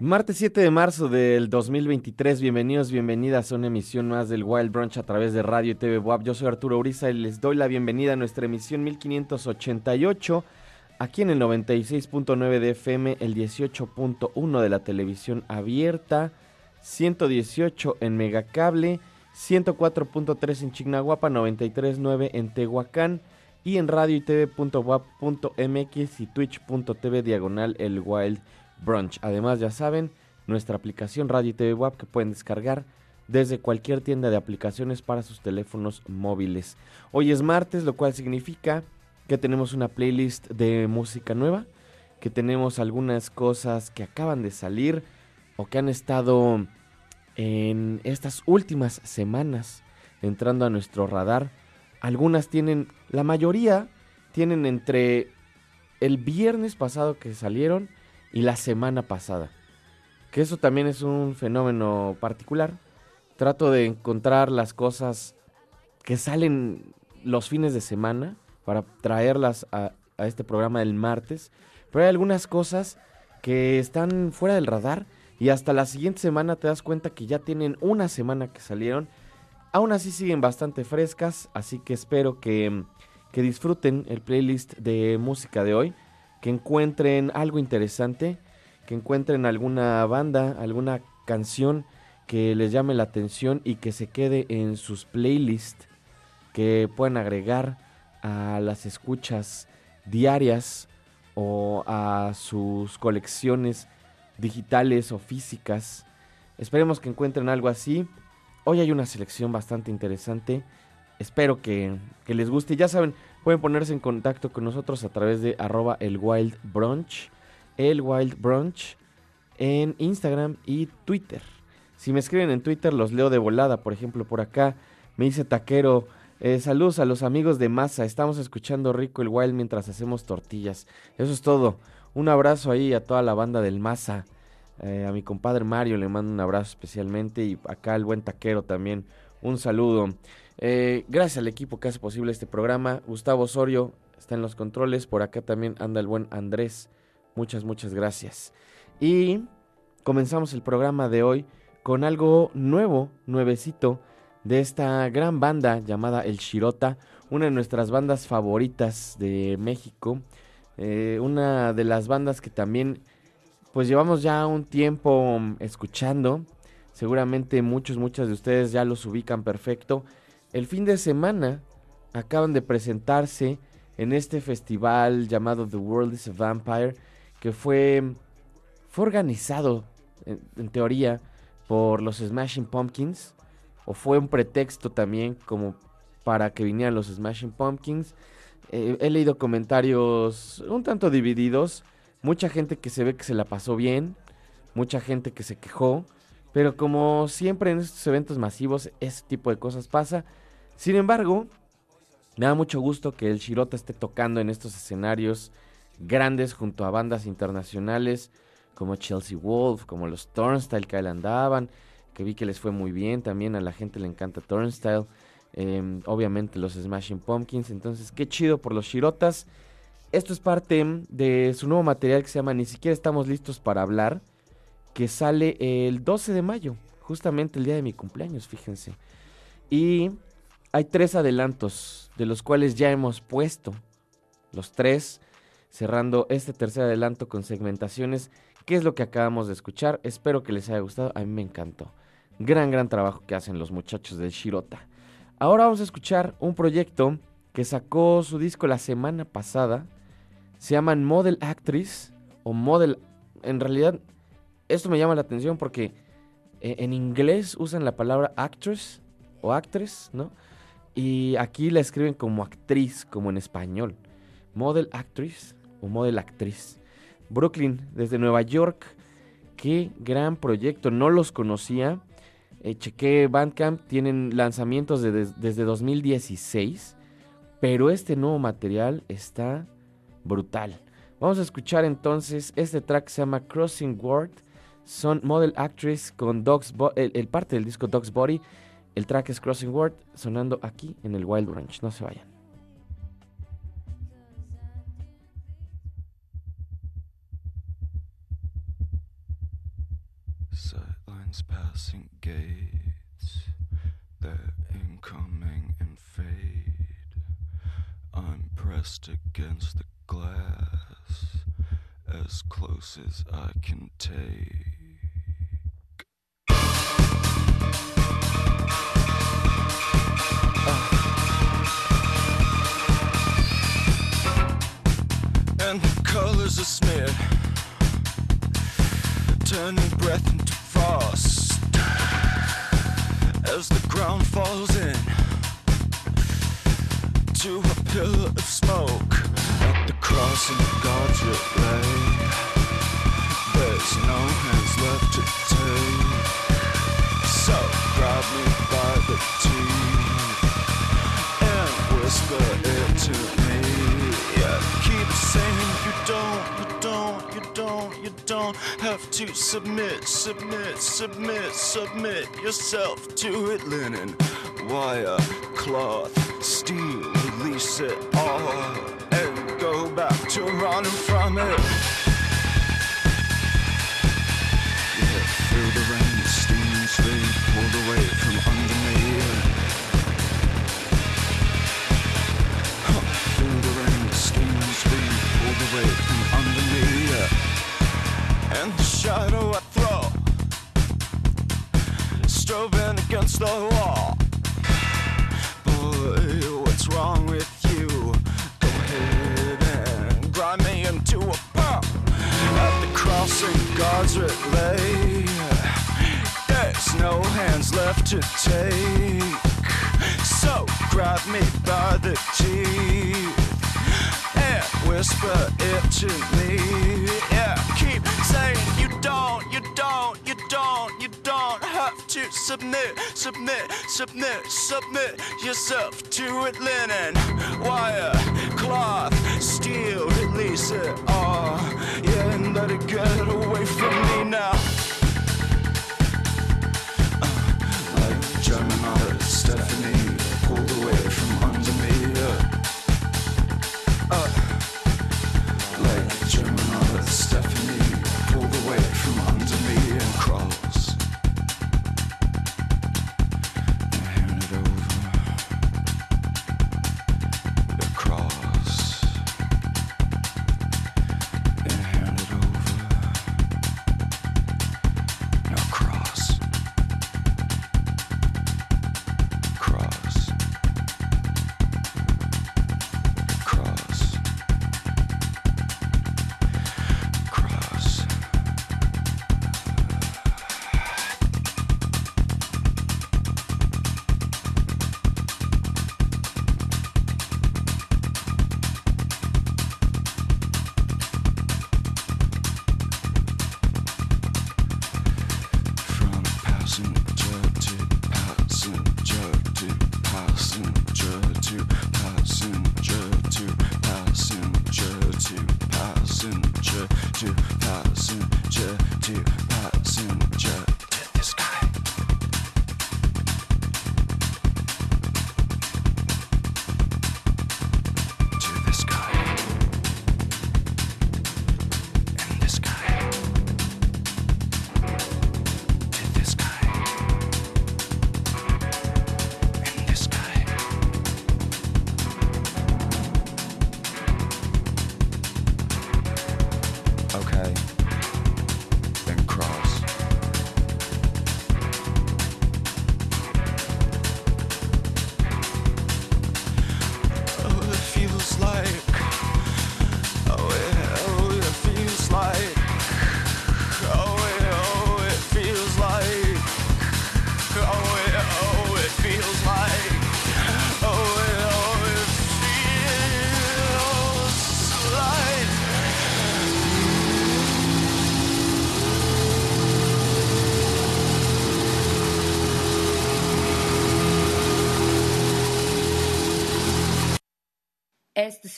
Martes 7 de marzo del 2023, bienvenidos, bienvenidas a una emisión más del Wild Brunch a través de Radio y TV WAP. Yo soy Arturo Uriza y les doy la bienvenida a nuestra emisión 1588, aquí en el 96.9 de FM, el 18.1 de la televisión abierta, 118 en Megacable, 104.3 en Chignahuapa, 93.9 en Tehuacán y en radio y tv.wap.mx y twitch.tv diagonal el Wild Brunch. Además, ya saben, nuestra aplicación Radio y TV WAP que pueden descargar desde cualquier tienda de aplicaciones para sus teléfonos móviles. Hoy es martes, lo cual significa que tenemos una playlist de música nueva, que tenemos algunas cosas que acaban de salir o que han estado en estas últimas semanas entrando a nuestro radar. Algunas tienen, la mayoría tienen entre el viernes pasado que salieron y la semana pasada. Que eso también es un fenómeno particular. Trato de encontrar las cosas que salen los fines de semana para traerlas a, este programa del martes. Pero hay algunas cosas que están fuera del radar y hasta la siguiente semana te das cuenta que ya tienen una semana que salieron. Aún así siguen bastante frescas, así que espero que, que disfruten el playlist de música de hoy que encuentren algo interesante, que encuentren alguna banda, alguna canción que les llame la atención y que se quede en sus playlists que puedan agregar a las escuchas diarias o a sus colecciones digitales o físicas. Esperemos que encuentren algo así. Hoy hay una selección bastante interesante. Espero que, les guste. Ya saben, pueden ponerse en contacto con nosotros a través de arroba el Wild. El Wild Brunch en Instagram y Twitter. Si me escriben en Twitter los leo de volada. Por ejemplo, por acá me dice Taquero. Eh, saludos a los amigos de Masa. Estamos escuchando Rico el Wild mientras hacemos tortillas. Eso es todo. Un abrazo ahí a toda la banda del Masa. Eh, a mi compadre Mario le mando un abrazo especialmente. Y acá al buen taquero también. Un saludo. Eh, gracias al equipo que hace posible este programa. Gustavo Osorio está en los controles. Por acá también anda el buen Andrés. Muchas, muchas gracias. Y comenzamos el programa de hoy con algo nuevo, nuevecito, de esta gran banda llamada El Shirota, una de nuestras bandas favoritas de México. Eh, una de las bandas que también pues llevamos ya un tiempo escuchando. Seguramente muchos, muchas de ustedes ya los ubican perfecto. El fin de semana acaban de presentarse en este festival llamado The World is a Vampire, que fue, fue organizado en, teoría por los Smashing Pumpkins, o fue un pretexto también como para que vinieran los Smashing Pumpkins. Eh, he leído comentarios un tanto divididos mucha gente que se ve que se la pasó bien, mucha gente que se quejó, pero como siempre en estos eventos masivos, ese tipo de cosas pasa. Sin embargo, me da mucho gusto que el Shirota esté tocando en estos escenarios grandes junto a bandas internacionales como Chelsea Wolf, como los Turnstile que ahí andaban, que vi que les fue muy bien, también a la gente le encanta Turnstile, em, obviamente los Smashing Pumpkins, entonces qué chido por los Shirotas. Esto es parte de su nuevo material que se llama Ni siquiera estamos listos para hablar, que sale el 12 de mayo, justamente el día de mi cumpleaños, fíjense. Y hay tres adelantos, de los cuales ya hemos puesto los tres, cerrando este tercer adelanto con segmentaciones, que es lo que acabamos de escuchar. Espero que les haya gustado, a mí me encantó. Gran, gran trabajo que hacen los muchachos del Shirota. Ahora vamos a escuchar un proyecto que sacó su disco la semana pasada, se llaman Model Actress o Model... En realidad, esto me llama la atención porque eh, en inglés usan la palabra actress o actress, ¿no? Y aquí la escriben como actriz, como en español. Model Actress o Model Actriz. Brooklyn, desde Nueva York. Qué gran proyecto. No los conocía. Eh, chequé Bandcamp. Tienen lanzamientos desde 2016. Pero este nuevo material está brutal. Vamos a escuchar entonces este track se llama Crossing Word. Son Model Actress con Dogs el, parte del disco Dog's Body. El track es Crossing Word sonando aquí en el Wild Ranch. No se vayan. Sightlines passing gates, they're incoming and fade. I'm pressed against the glass as close as I can take. And the colors are smeared, turning breath into frost. As the ground falls in to a pillar of smoke the crossing of God's relay. There's no hands left to take. So grab me by the teeth and whisper it to me. Yeah, keep saying you don't, you don't, you don't, you don't have to submit, submit, submit, submit yourself to it. Linen, wire, cloth, steel release it all and back to running from it. Yeah, feel the rain, steam and sleep pulled away from under me. Huh, feel the rain, steam and sleep pulled away from under me. And the shadow I throw shoving against the wall. No hands left to take. So grab me by the teeth and whisper it to me. Yeah, keep saying you don't, you don't, you don't, you don't have to submit, submit, submit, submit yourself to it. Linen, wire, cloth, steel, release it all. Yeah, and let it get away from me now. Stephanie pulled away from under me. Uh, uh, Okay.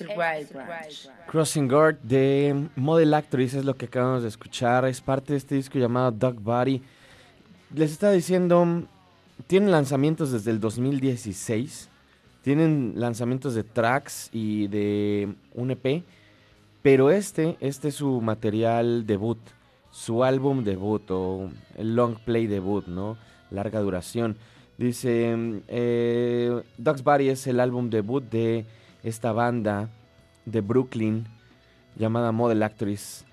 Branch. Crossing Guard de Model Actress es lo que acabamos de escuchar. Es parte de este disco llamado Dog Body. Les estaba diciendo, tienen lanzamientos desde el 2016. Tienen lanzamientos de tracks y de un EP. Pero este, este es su material debut. Su álbum debut o el long play debut, ¿no? Larga duración. Dice, eh, Dog's Body es el álbum debut de esta banda de Brooklyn llamada Model Actress,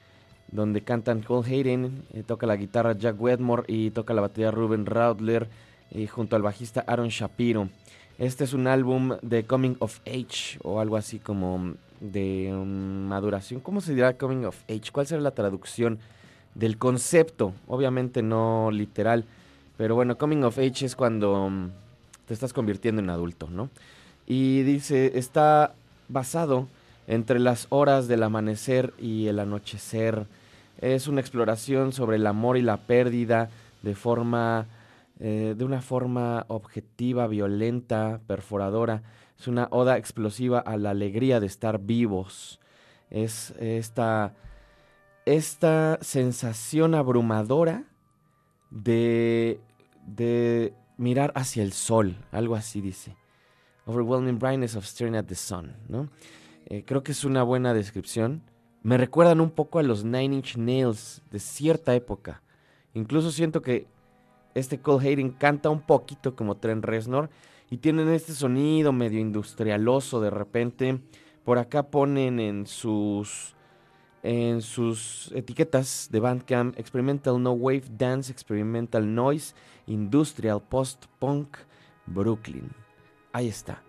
donde cantan Cole Hayden, eh, toca la guitarra Jack Wedmore y toca la batería Ruben Raudler eh, junto al bajista Aaron Shapiro. Este es un álbum de Coming of Age o algo así como de um, maduración. ¿Cómo se dirá Coming of Age? ¿Cuál será la traducción del concepto? Obviamente no literal, pero bueno, Coming of Age es cuando um, te estás convirtiendo en adulto, ¿no? Y dice, está basado entre las horas del amanecer y el anochecer. Es una exploración sobre el amor y la pérdida de forma eh, de una forma objetiva, violenta, perforadora. Es una oda explosiva a la alegría de estar vivos. Es esta, esta sensación abrumadora de, de mirar hacia el sol, algo así dice. Overwhelming brightness of staring at the sun, ¿no? Eh, creo que es una buena descripción. Me recuerdan un poco a los Nine Inch Nails de cierta época. Incluso siento que este Cole Hayden canta un poquito como Trent Reznor y tienen este sonido medio industrialoso de repente. Por acá ponen en sus en sus etiquetas de Bandcamp Experimental No Wave Dance, Experimental Noise, Industrial Post-Punk, Brooklyn. Ahí está.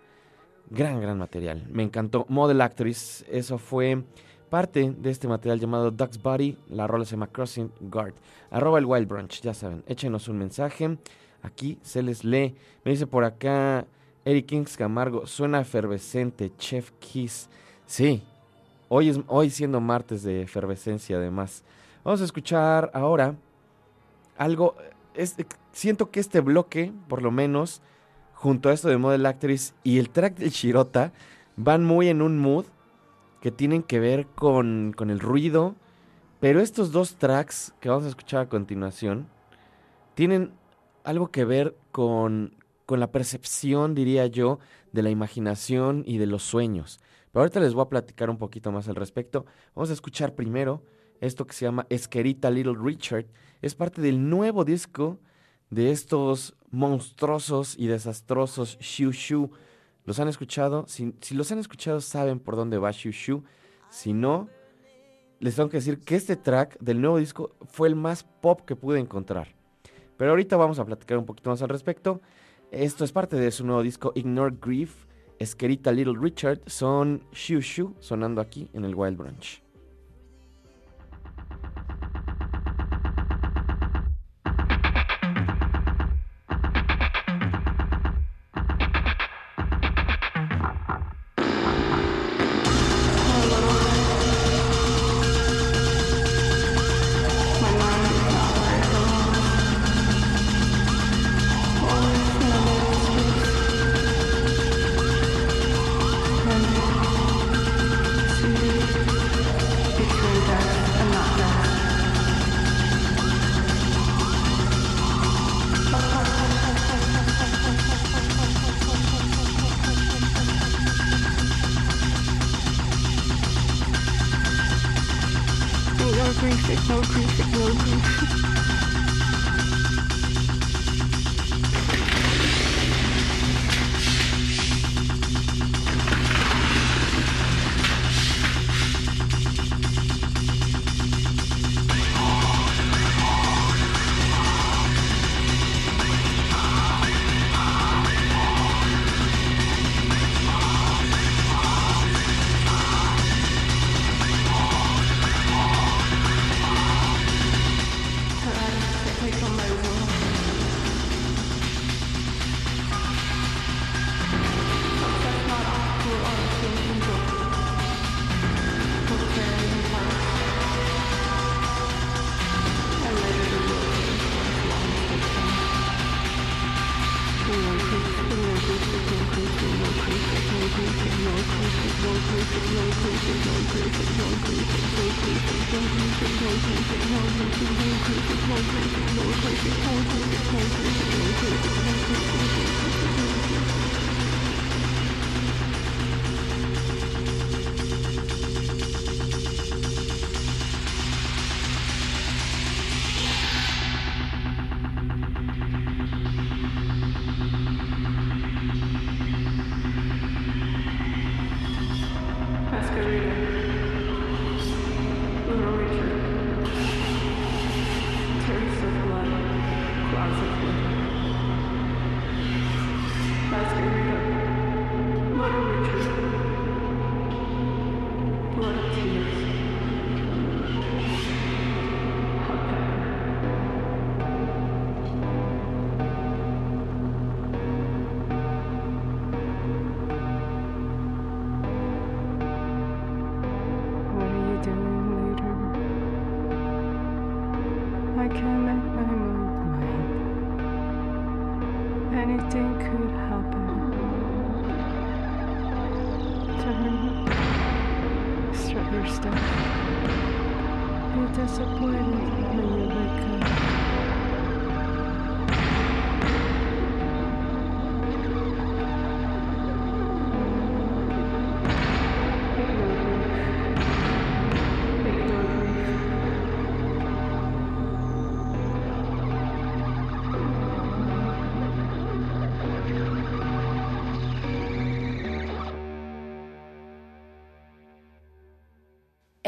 Gran, gran material. Me encantó. Model Actress, eso fue parte de este material llamado Duck's Body. La rola se llama Crossing Guard. Arroba el Wild Brunch, ya saben. Échenos un mensaje. Aquí se les lee. Me dice por acá Eric Kings Camargo. Suena efervescente. Chef Kiss. Sí. Hoy, es, hoy siendo martes de efervescencia además. Vamos a escuchar ahora algo. Es, siento que este bloque, por lo menos, junto a esto de Model Actress y el track del Shirota, van muy en un mood que tienen que ver con, con el ruido. Pero estos dos tracks que vamos a escuchar a continuación tienen algo que ver con, con la percepción, diría yo, de la imaginación y de los sueños. Pero ahorita les voy a platicar un poquito más al respecto. Vamos a escuchar primero esto que se llama Esquerita Little Richard. Es parte del nuevo disco de estos monstruosos y desastrosos Shu Shu. ¿Los han escuchado? Si, los han escuchado saben por dónde va Shu Shu. Si no, les tengo que decir que este track del nuevo disco fue el más pop que pude encontrar. Pero ahorita vamos a platicar un poquito más al respecto. Esto es parte de su nuevo disco Ignore Grief, Esquerita Little Richard. Son Shu Shu sonando aquí en el Wild Branch.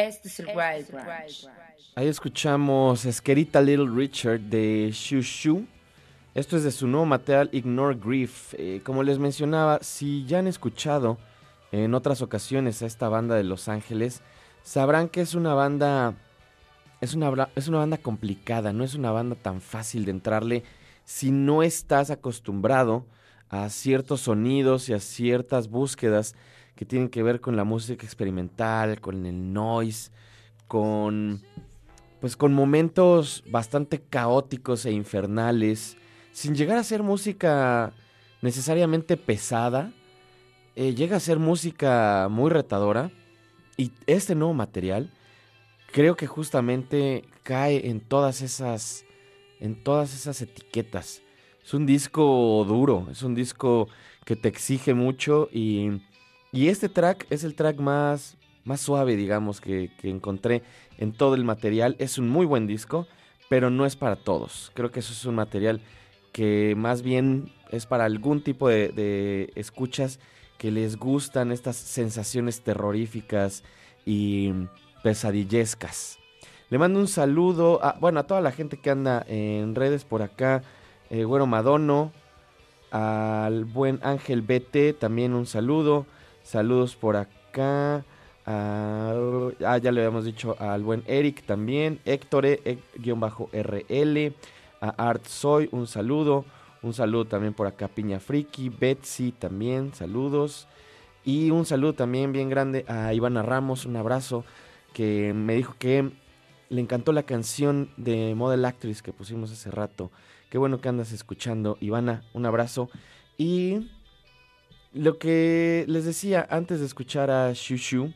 Este es el Wild Branch. Ahí escuchamos Esquerita Little Richard de Shushu. Esto es de su nuevo material Ignore Grief. Eh, como les mencionaba, si ya han escuchado en otras ocasiones a esta banda de Los Ángeles, sabrán que es una banda es una, es una banda complicada, no es una banda tan fácil de entrarle si no estás acostumbrado a ciertos sonidos y a ciertas búsquedas que tienen que ver con la música experimental, con el noise, con pues con momentos bastante caóticos e infernales, sin llegar a ser música necesariamente pesada, eh, llega a ser música muy retadora y este nuevo material creo que justamente cae en todas esas en todas esas etiquetas. Es un disco duro, es un disco que te exige mucho y, y este track es el track más, más suave, digamos, que, que encontré en todo el material. Es un muy buen disco, pero no es para todos. Creo que eso es un material que más bien es para algún tipo de, escuchas que les gustan estas sensaciones terroríficas y pesadillescas. Le mando un saludo a, bueno, a toda la gente que anda en redes por acá. Eh, Güero Madono, al buen Ángel BT, también un saludo. Saludos por acá. ah, ya le habíamos dicho al buen Eric también. Héctor, E-. A Art Soy, un saludo. Un saludo también por acá, Piña Friki. Betsy también, saludos. Y un saludo también bien grande a Ivana Ramos, un abrazo, que me dijo que le encantó la canción de Model Actress que pusimos hace rato. Qué bueno que andas escuchando, Ivana, un abrazo. Y lo que les decía antes de escuchar a Shushu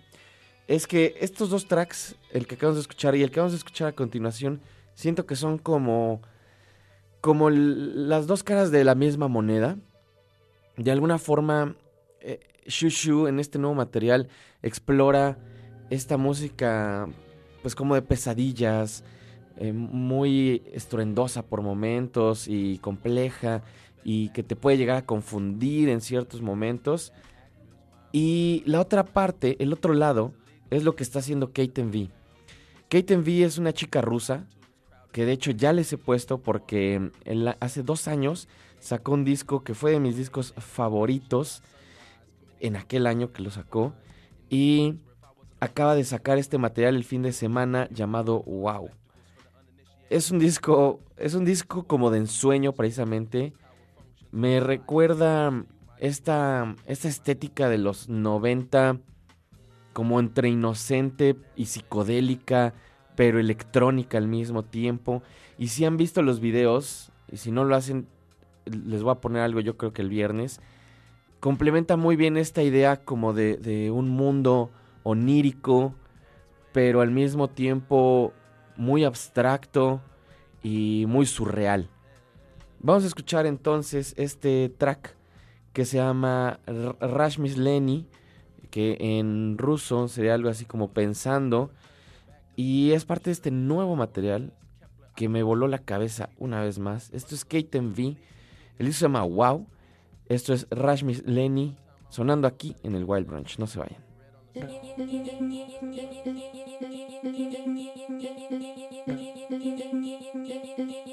es que estos dos tracks, el que acabamos de escuchar y el que vamos a escuchar a continuación, siento que son como como las dos caras de la misma moneda. De alguna forma, eh, Shushu en este nuevo material explora esta música, pues como de pesadillas, eh, muy estruendosa por momentos y compleja y que te puede llegar a confundir en ciertos momentos. Y la otra parte, el otro lado, es lo que está haciendo Kate V. Kate V es una chica rusa que de hecho ya les he puesto porque hace dos años sacó un disco que fue de mis discos favoritos en aquel año que lo sacó y acaba de sacar este material el fin de semana llamado Wow. Es un disco, es un disco como de ensueño precisamente. Me recuerda esta, esta estética de los 90 como entre inocente y psicodélica, pero electrónica al mismo tiempo. Y si han visto los videos, y si no lo hacen, les voy a poner algo yo creo que el viernes, complementa muy bien esta idea como de, de un mundo onírico, pero al mismo tiempo muy abstracto y muy surreal. Vamos a escuchar entonces este track que se llama Rashmis Leni, que en ruso sería algo así como pensando, y es parte de este nuevo material que me voló la cabeza una vez más. Esto es Kate V, el disco se llama Wow, esto es Rashmis Leni, sonando aquí en el Wild Branch, no se vayan.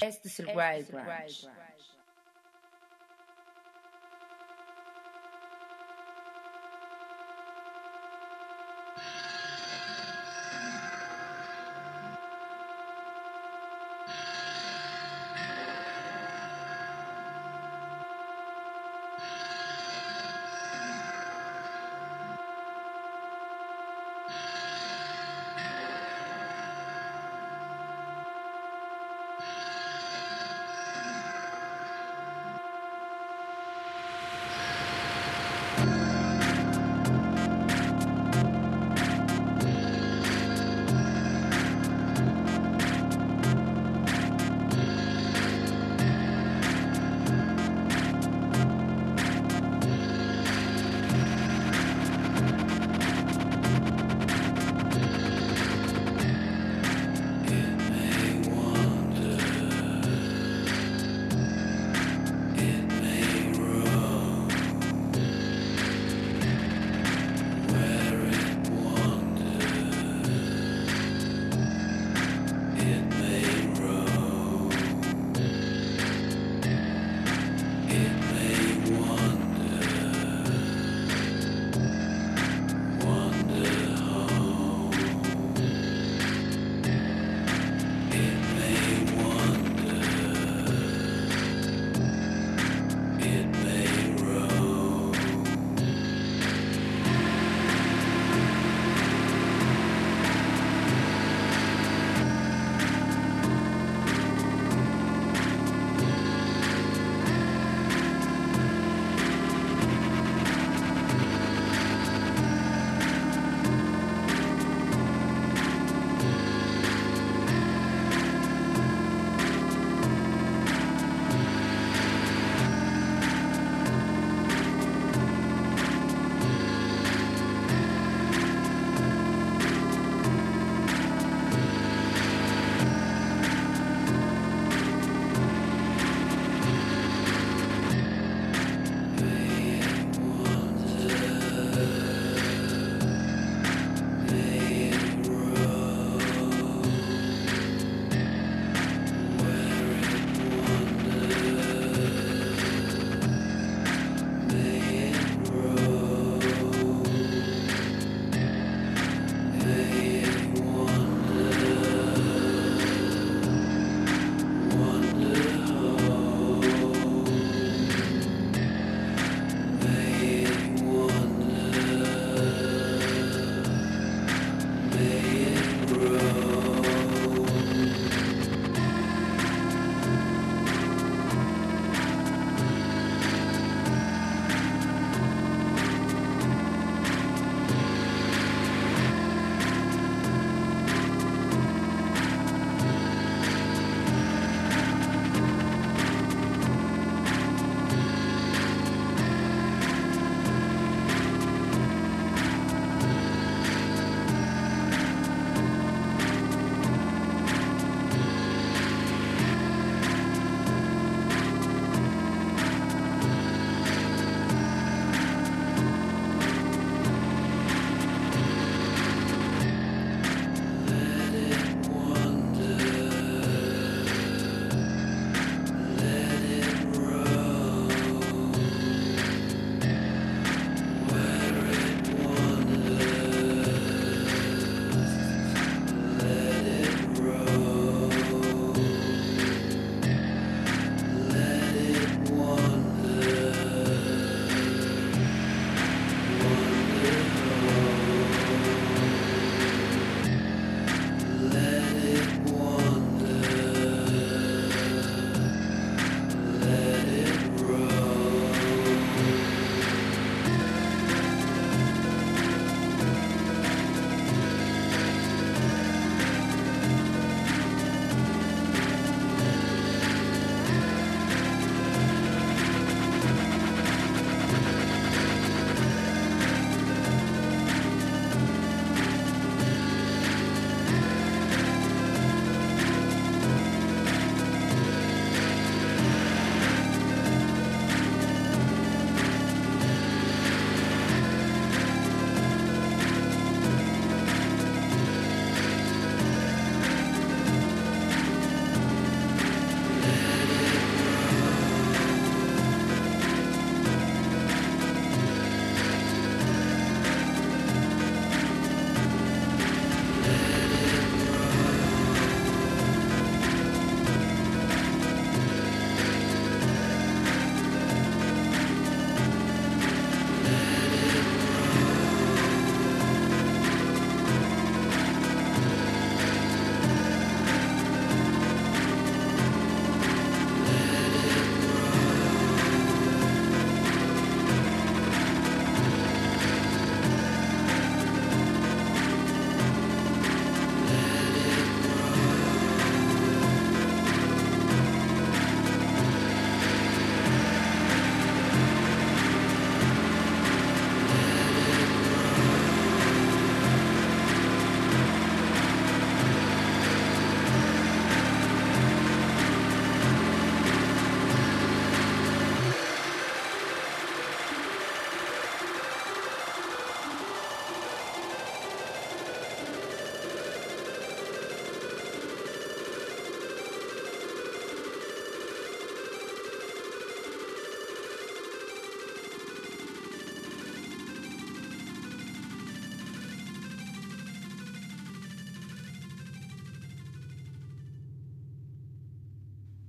Este es el Wild Ranch.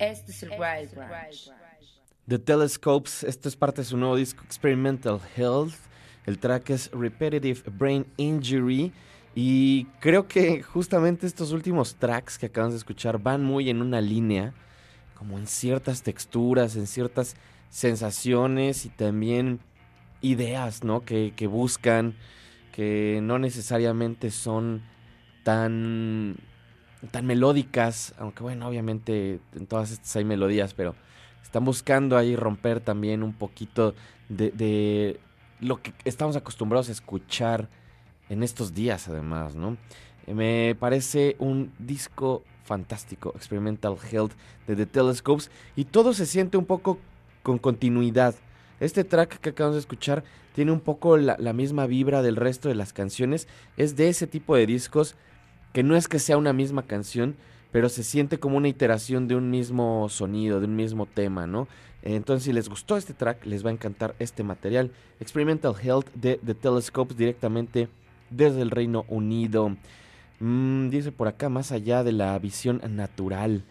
Este es el Wild Branch. The Telescopes, esto es parte de su nuevo disco Experimental Health. El track es Repetitive Brain Injury. Y creo que justamente estos últimos tracks que acabamos de escuchar van muy en una línea, como en ciertas texturas, en ciertas sensaciones y también ideas, ¿no? Que, que buscan, que no necesariamente son tan, tan melódicas, aunque bueno, obviamente en todas estas hay melodías, pero están buscando ahí romper también un poquito de, lo que estamos acostumbrados a escuchar en estos días además, ¿no? Me parece un disco fantástico, Experimental Health de The Telescopes, y todo se siente un poco con continuidad. Este track que acabamos de escuchar tiene un poco la, misma vibra del resto de las canciones. Es de ese tipo de discos que no es que sea una misma canción, pero se siente como una iteración de un mismo sonido, de un mismo tema, ¿no? Entonces, si les gustó este track, les va a encantar este material. Experimental Health de The Telescopes directamente desde el Reino Unido. Mm, dice por acá, más allá de la visión natural.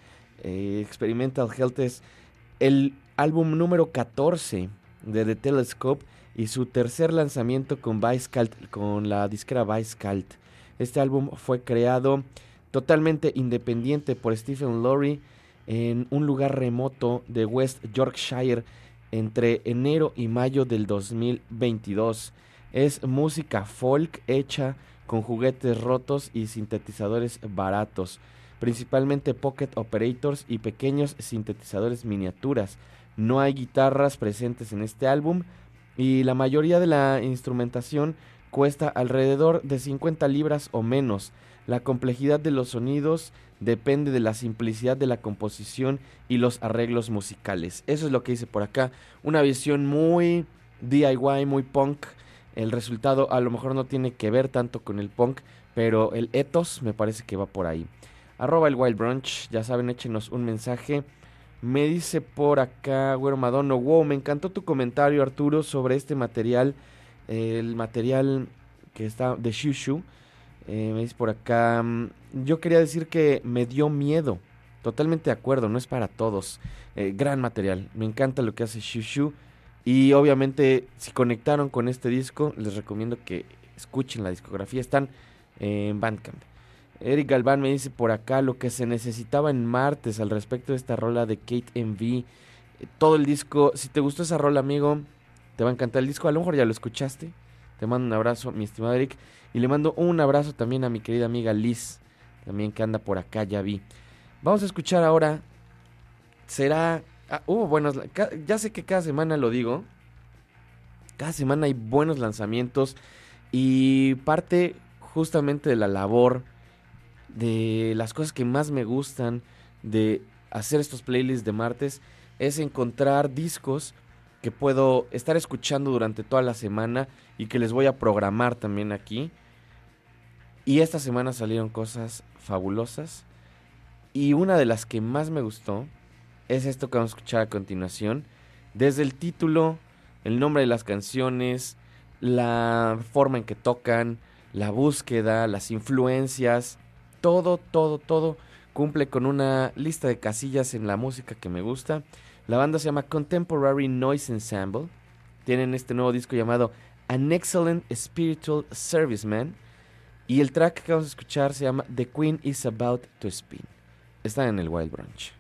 Eh, Experimental Health es el álbum número 14 de The Telescope y su tercer lanzamiento con, Cult, con la disquera Cult. Este álbum fue creado totalmente independiente por Stephen Laurie en un lugar remoto de West Yorkshire entre enero y mayo del 2022. Es música folk hecha con juguetes rotos y sintetizadores baratos, principalmente pocket operators y pequeños sintetizadores miniaturas. No hay guitarras presentes en este álbum y la mayoría de la instrumentación cuesta alrededor de 50 libras o menos. La complejidad de los sonidos depende de la simplicidad de la composición y los arreglos musicales. Eso es lo que dice por acá. Una visión muy DIY, muy punk. El resultado a lo mejor no tiene que ver tanto con el punk, pero el ethos me parece que va por ahí. Arroba el Wild Brunch, ya saben, échenos un mensaje. Me dice por acá, Güero Madono, wow, me encantó tu comentario, Arturo, sobre este material, el material que está de Shushu. Eh, me dice por acá, mm, yo quería decir que me dio miedo. Totalmente de acuerdo, no es para todos. Eh, gran material, me encanta lo que hace Shushu. Y obviamente, si conectaron con este disco, les recomiendo que escuchen la discografía. Están en Bandcamp. Eric Galván me dice por acá lo que se necesitaba en martes al respecto de esta rola de Kate MV. Todo el disco, si te gustó esa rola, amigo, te va a encantar el disco. A lo mejor ya lo escuchaste. Te mando un abrazo, mi estimado Eric. Y le mando un abrazo también a mi querida amiga Liz, también que anda por acá, ya vi. Vamos a escuchar ahora. Será. Ah, uh, buenos. Ya sé que cada semana lo digo. Cada semana hay buenos lanzamientos. Y parte justamente de la labor de las cosas que más me gustan de hacer estos playlists de martes es encontrar discos que puedo estar escuchando durante toda la semana y que les voy a programar también aquí. Y esta semana salieron cosas fabulosas. Y una de las que más me gustó es esto que vamos a escuchar a continuación. Desde el título, el nombre de las canciones, la forma en que tocan, la búsqueda, las influencias, todo, todo, todo cumple con una lista de casillas en la música que me gusta. La banda se llama Contemporary Noise Ensemble. Tienen este nuevo disco llamado An Excellent Spiritual Serviceman. Y el track que vamos a escuchar se llama The Queen is About to Spin. Está en el Wild Branch.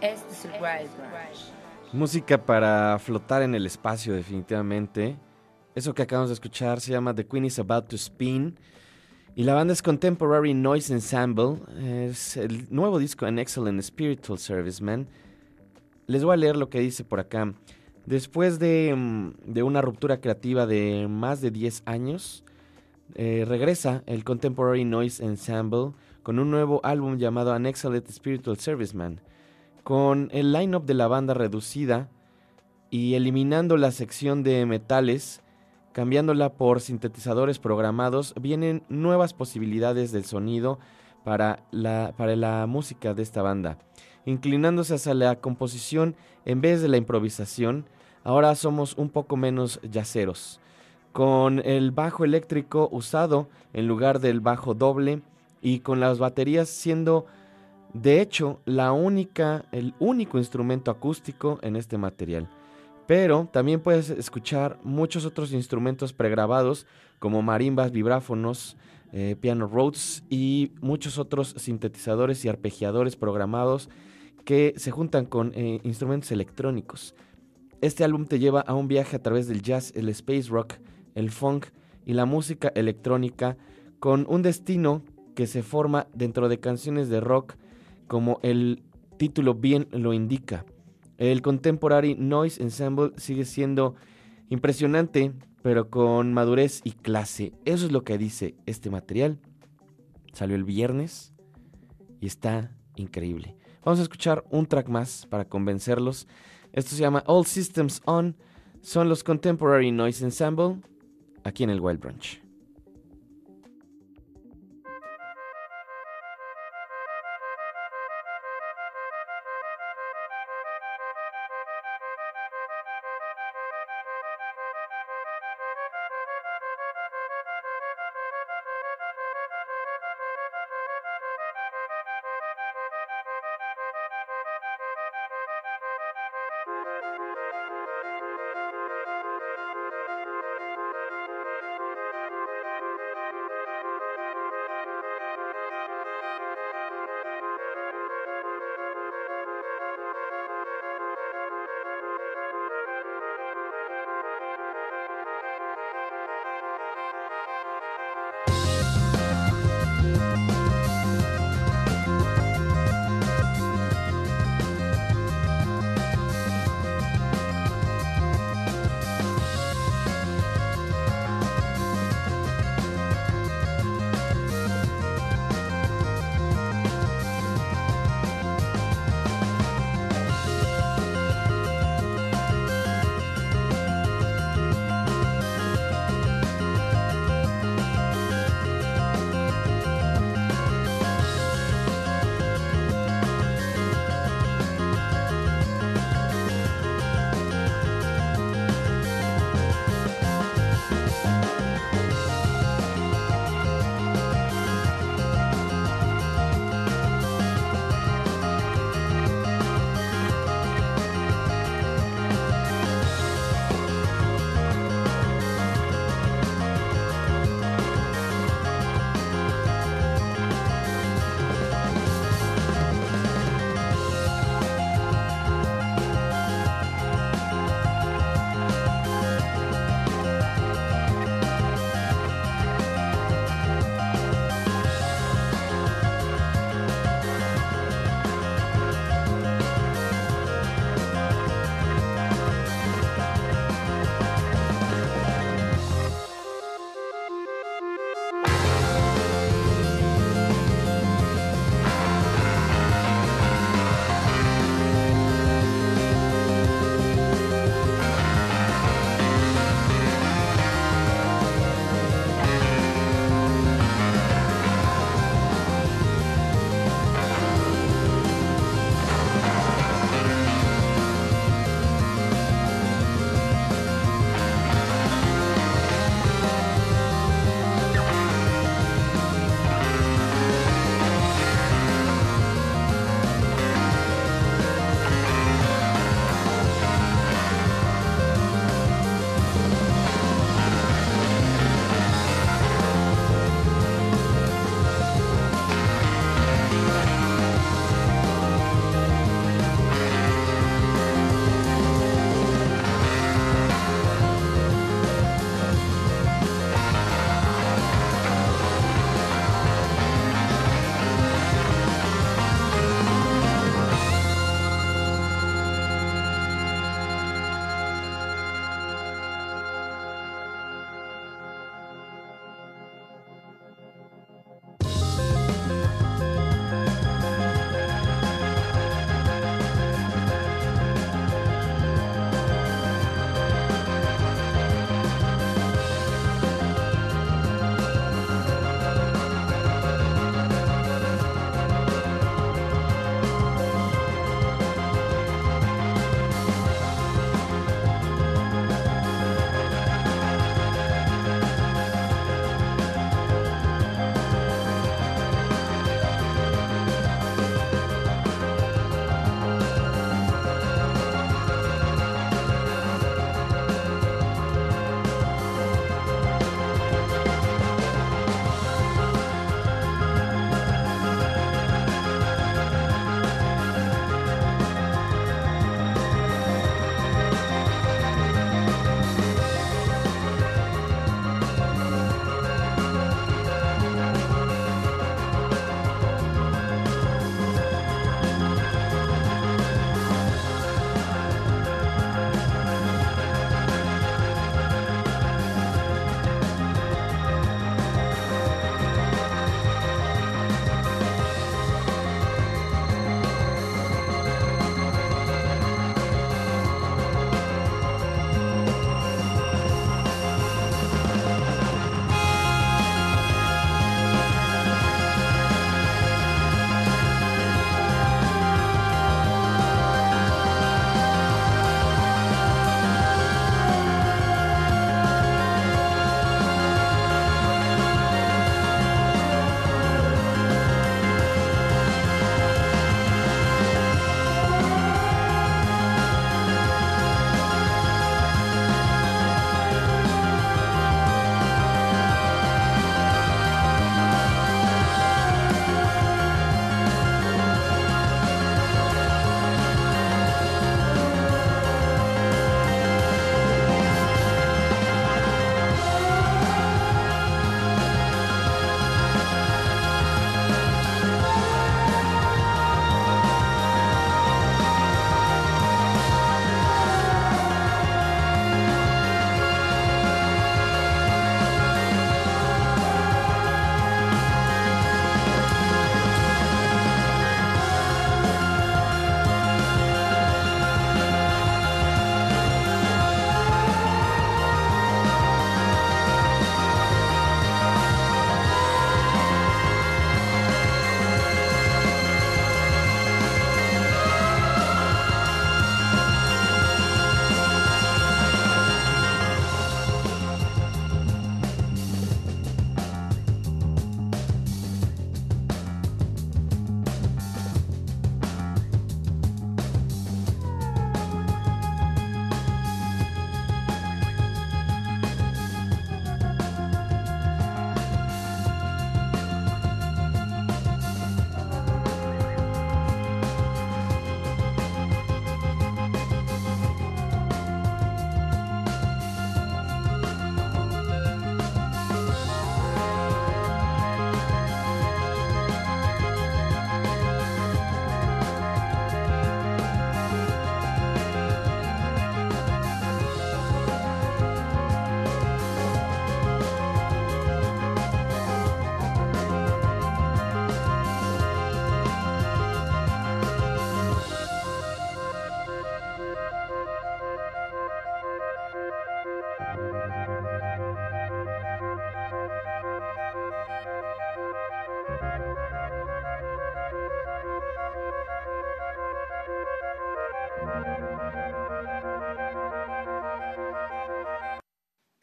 Es. Música para flotar en el espacio, definitivamente. Eso que acabamos de escuchar se llama The Queen is About to Spin. Y la banda es Contemporary Noise Ensemble. Es el nuevo disco en Excellent Spiritual Serviceman. Les voy a leer lo que dice por acá. Después de, mm, de una ruptura creativa de más de 10 años, eh, regresa el Contemporary Noise Ensemble con un nuevo álbum llamado An Excellent Spiritual Serviceman. Con el line-up de la banda reducida y eliminando la sección de metales, cambiándola por sintetizadores programados, vienen nuevas posibilidades del sonido para la, para la música de esta banda. Inclinándose hacia la composición en vez de la improvisación, ahora somos un poco menos yaceros. Con el bajo eléctrico usado en lugar del bajo doble y con las baterías siendo de hecho la única, el único instrumento acústico en este material. Pero también puedes escuchar muchos otros instrumentos pregrabados como marimbas, vibráfonos, eh, piano Rhodes y muchos otros sintetizadores y arpegiadores programados que se juntan con eh, instrumentos electrónicos. Este álbum te lleva a un viaje a través del jazz, el space rock, el funk y la música electrónica con un destino que se forma dentro de canciones de rock como el título bien lo indica. El Contemporary Noise Ensemble sigue siendo impresionante, pero con madurez y clase. Eso es lo que dice este material. Salió el viernes y está increíble. Vamos a escuchar un track más para convencerlos. Esto se llama All Systems On. Son los Contemporary Noise Ensemble aquí en el Wild Branch.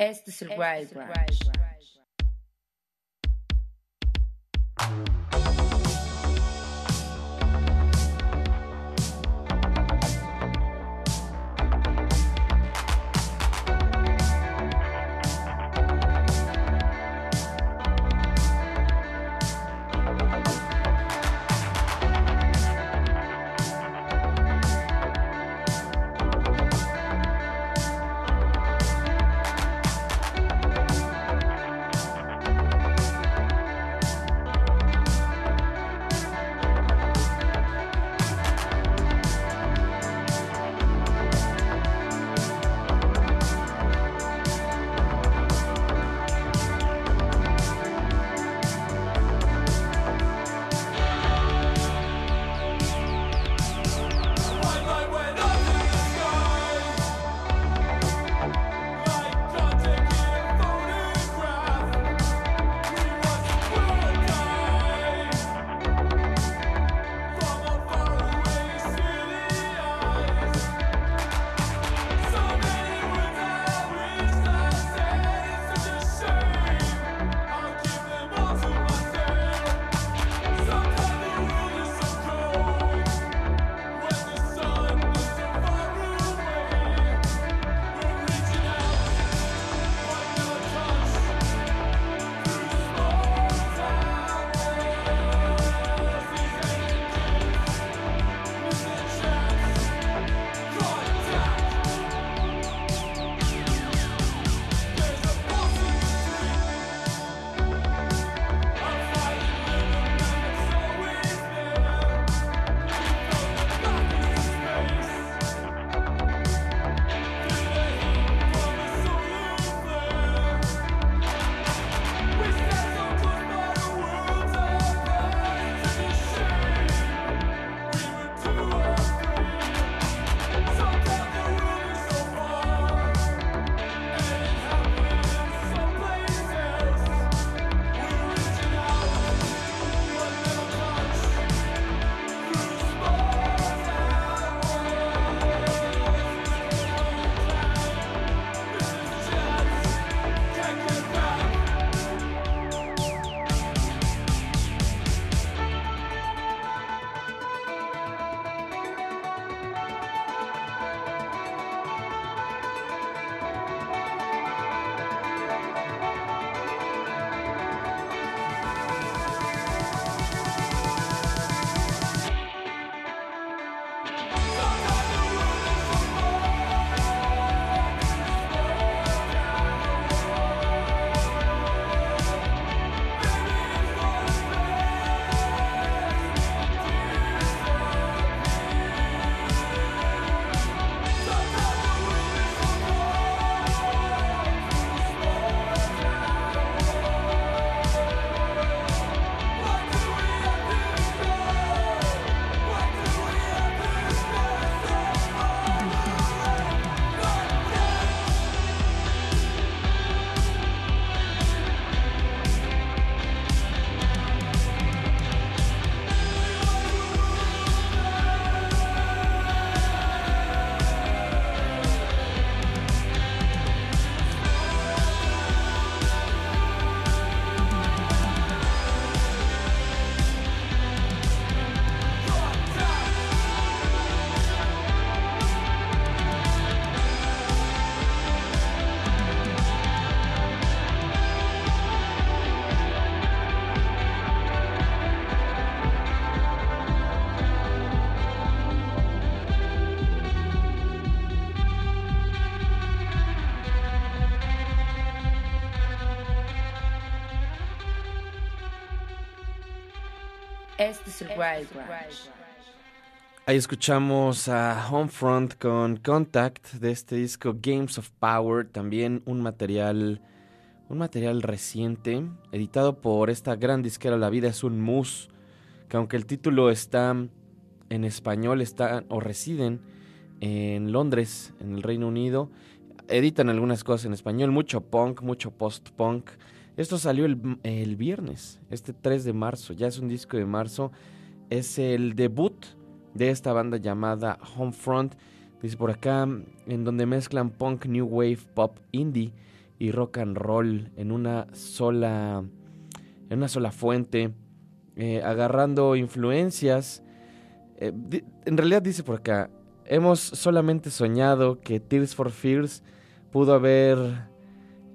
Este es Ahí escuchamos a Homefront con Contact de este disco Games of Power, también un material un material reciente editado por esta gran disquera La vida es un mus, que aunque el título está en español está o residen en Londres, en el Reino Unido, editan algunas cosas en español, mucho punk, mucho post-punk. Esto salió el, el, viernes, este 3 de marzo, ya es un disco de marzo. Es el debut de esta banda llamada Homefront. Dice por acá, en donde mezclan punk, new wave, pop, indie y rock and roll en una sola, en una sola fuente, eh, agarrando influencias. Eh, en realidad dice por acá, hemos solamente soñado que Tears for Fears pudo haber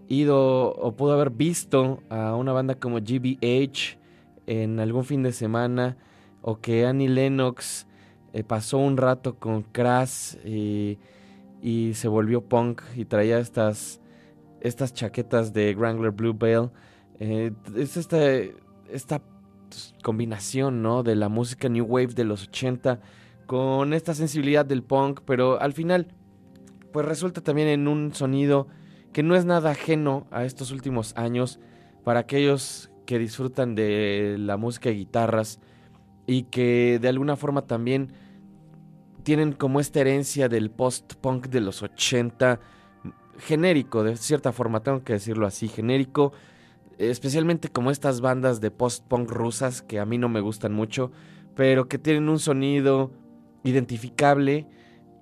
ido o pudo haber visto a una banda como GBH en algún fin de semana o que Annie Lennox eh, pasó un rato con Crash y, y, se volvió punk y traía estas, estas chaquetas de Wrangler Blue Bell. Eh, es esta, esta combinación ¿no? de la música New Wave de los 80 con esta sensibilidad del punk, pero al final pues resulta también en un sonido que no es nada ajeno a estos últimos años para aquellos que disfrutan de la música de guitarras y que de alguna forma también tienen como esta herencia del post-punk de los 80, genérico, de cierta forma, tengo que decirlo así, genérico, especialmente como estas bandas de post-punk rusas que a mí no me gustan mucho, pero que tienen un sonido identificable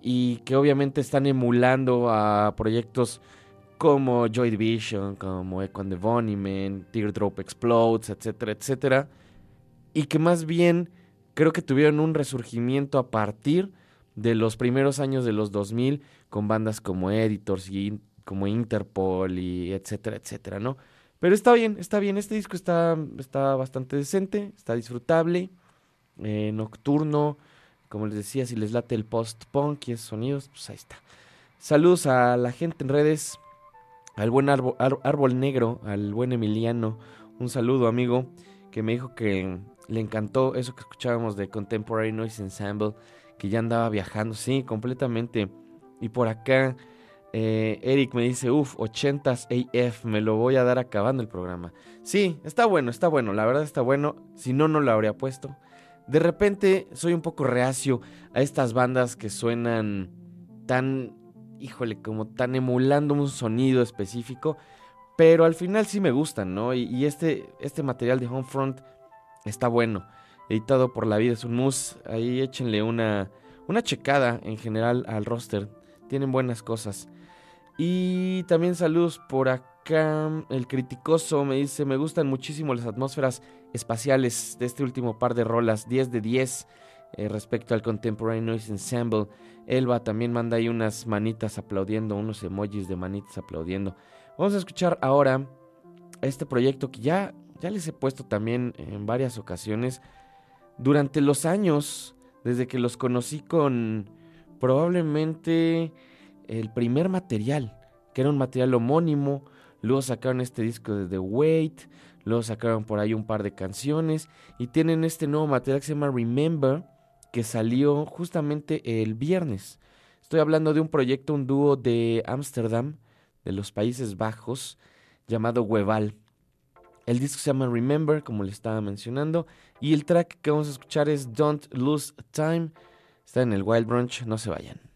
y que obviamente están emulando a proyectos como Joy Division, como Echo and the Bunnymen, Teardrop Explodes, etcétera, etcétera, y que más bien creo que tuvieron un resurgimiento a partir de los primeros años de los 2000 con bandas como Editors y como Interpol y etcétera, etcétera, ¿no? Pero está bien, está bien, este disco está, está bastante decente, está disfrutable, eh, nocturno, como les decía, si les late el post-punk y esos sonidos, pues ahí está. Saludos a la gente en redes, al buen árbol, árbol negro, al buen Emiliano, un saludo amigo, que me dijo que le encantó eso que escuchábamos de Contemporary Noise Ensemble, que ya andaba viajando, sí, completamente. Y por acá, eh, Eric me dice, uff, 80s AF, me lo voy a dar acabando el programa. Sí, está bueno, está bueno, la verdad está bueno, si no, no lo habría puesto. De repente soy un poco reacio a estas bandas que suenan tan, híjole, como tan emulando un sonido específico, pero al final sí me gustan, ¿no? Y, este, este material de Homefront está bueno. Editado por La Vida es un mus. Ahí échenle una, una checada en general al roster. Tienen buenas cosas. Y también saludos por acá. El criticoso me dice, me gustan muchísimo las atmósferas espaciales de este último par de rolas. 10 de 10 eh, respecto al Contemporary Noise Ensemble. Elba también manda ahí unas manitas aplaudiendo, unos emojis de manitas aplaudiendo. Vamos a escuchar ahora este proyecto que ya ya les he puesto también en varias ocasiones. Durante los años, desde que los conocí con probablemente el primer material, que era un material homónimo, luego sacaron este disco de The Wait, luego sacaron por ahí un par de canciones y tienen este nuevo material que se llama Remember, que salió justamente el viernes. Estoy hablando de un proyecto, un dúo de Ámsterdam, de los Países Bajos, llamado Hueval. El disco se llama Remember, como le estaba mencionando. Y el track que vamos a escuchar es Don't Lose Time. Está en el Wild Brunch, no se vayan.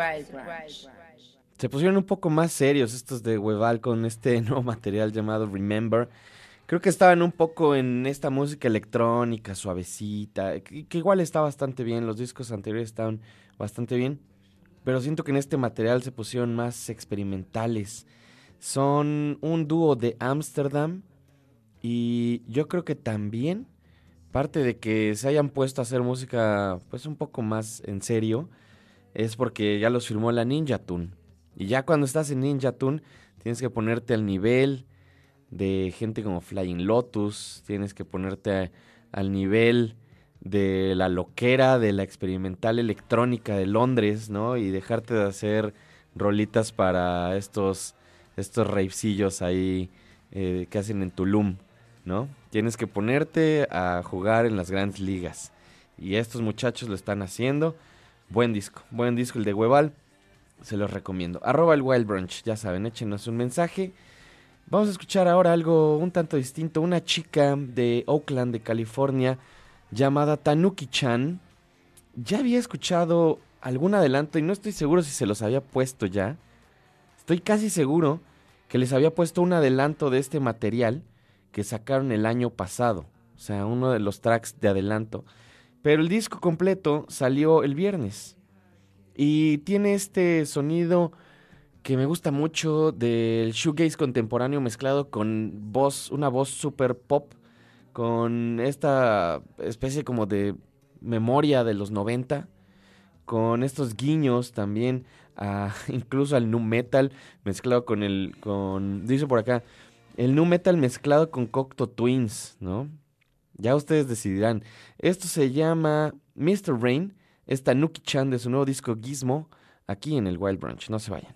Wild. Se pusieron un poco más serios estos de Hueval con este nuevo material llamado Remember. Creo que estaban un poco en esta música electrónica, suavecita, que, que igual está bastante bien. Los discos anteriores estaban bastante bien. Pero siento que en este material se pusieron más experimentales. Son un dúo de Ámsterdam. Y yo creo que también parte de que se hayan puesto a hacer música pues un poco más en serio es porque ya los firmó la Ninja Tune. Y ya cuando estás en Ninja Tune tienes que ponerte al nivel de gente como Flying Lotus, tienes que ponerte al nivel de la loquera, de la experimental electrónica de Londres, ¿no? Y dejarte de hacer rolitas para estos, estos ahí eh, que hacen en Tulum, ¿no? Tienes que ponerte a jugar en las grandes ligas. Y estos muchachos lo están haciendo. Buen disco, buen disco el de Hueval. Se los recomiendo. Arroba el Wild Brunch, ya saben, échenos un mensaje. Vamos a escuchar ahora algo un tanto distinto. Una chica de Oakland, de California, llamada Tanuki-chan. Ya había escuchado algún adelanto y no estoy seguro si se los había puesto ya. Estoy casi seguro que les había puesto un adelanto de este material que sacaron el año pasado. O sea, uno de los tracks de adelanto. Pero el disco completo salió el viernes. Y tiene este sonido que me gusta mucho del shoegaze contemporáneo mezclado con voz, una voz super pop, con esta especie como de memoria de los 90, con estos guiños también, a, incluso al nu metal mezclado con el, con, dice por acá, el nu metal mezclado con Cocteau Twins, ¿no? Ya ustedes decidirán. Esto se llama Mr. Rain, esta Nuki Chan de su nuevo disco Gizmo, aquí en el Wild Branch. No se vayan.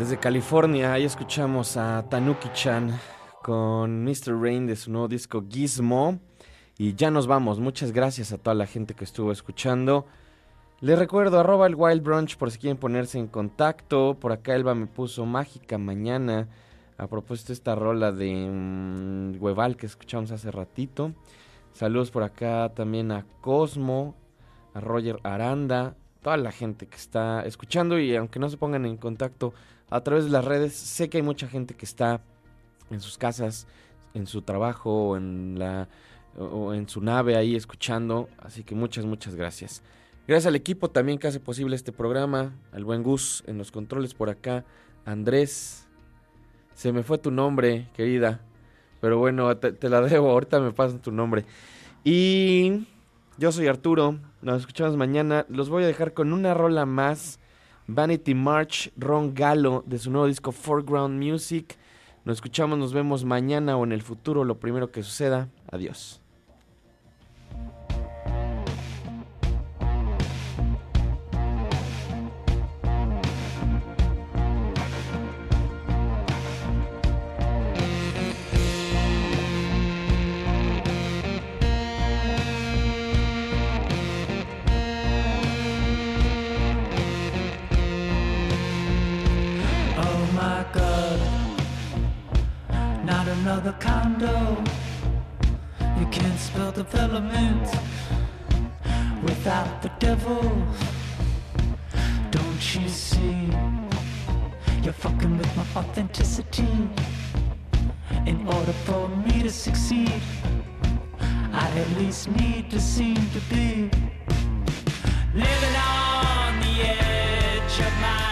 Desde California, ahí escuchamos a Tanuki-chan con Mr. Rain de su nuevo disco Gizmo. Y ya nos vamos. Muchas gracias a toda la gente que estuvo escuchando. Les recuerdo, arroba el Wild Brunch por si quieren ponerse en contacto. Por acá Elba me puso mágica mañana. A propósito de esta rola de mm, Hueval que escuchamos hace ratito. Saludos por acá también a Cosmo, a Roger Aranda, toda la gente que está escuchando y aunque no se pongan en contacto a través de las redes, sé que hay mucha gente que está en sus casas, en su trabajo o en la o en su nave ahí escuchando, así que muchas muchas gracias. Gracias al equipo también que hace posible este programa, al buen Gus en los controles por acá, Andrés. Se me fue tu nombre, querida. Pero bueno, te, te la debo, ahorita me pasan tu nombre. Y yo soy Arturo, nos escuchamos mañana. Los voy a dejar con una rola más. Vanity March, Ron Gallo, de su nuevo disco Foreground Music. Nos escuchamos, nos vemos mañana o en el futuro, lo primero que suceda. Adiós. Another condo. You can't spell development without the devil. Don't you see? You're fucking with my authenticity. In order for me to succeed, I at least need to seem to be living on the edge of my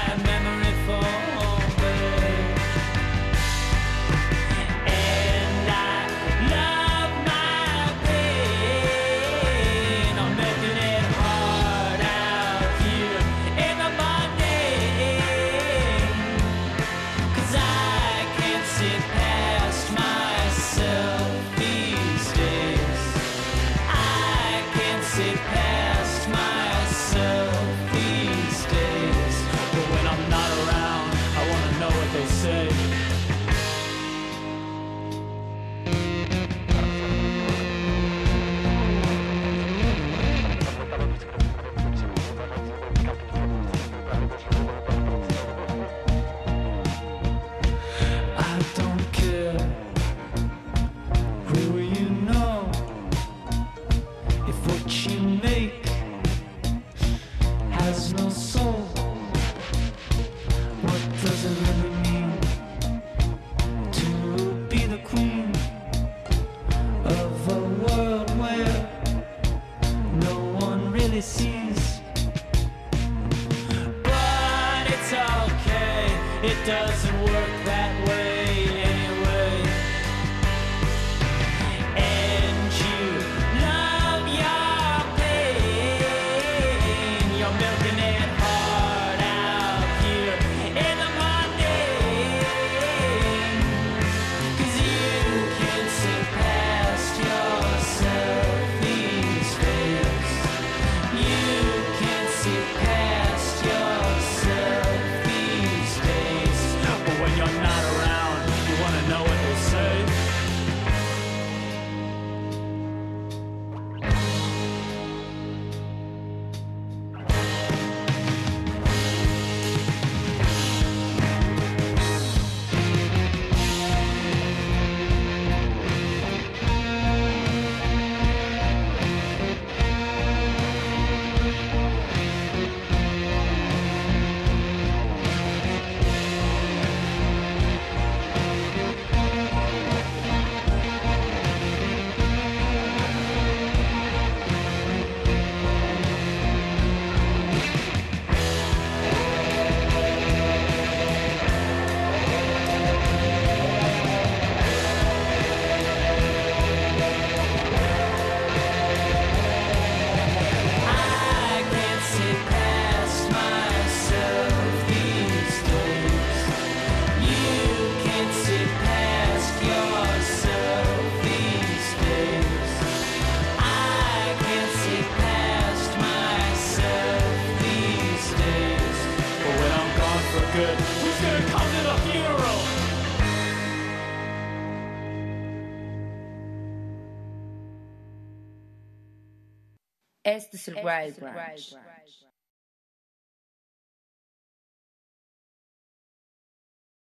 Este es el Wild Branch.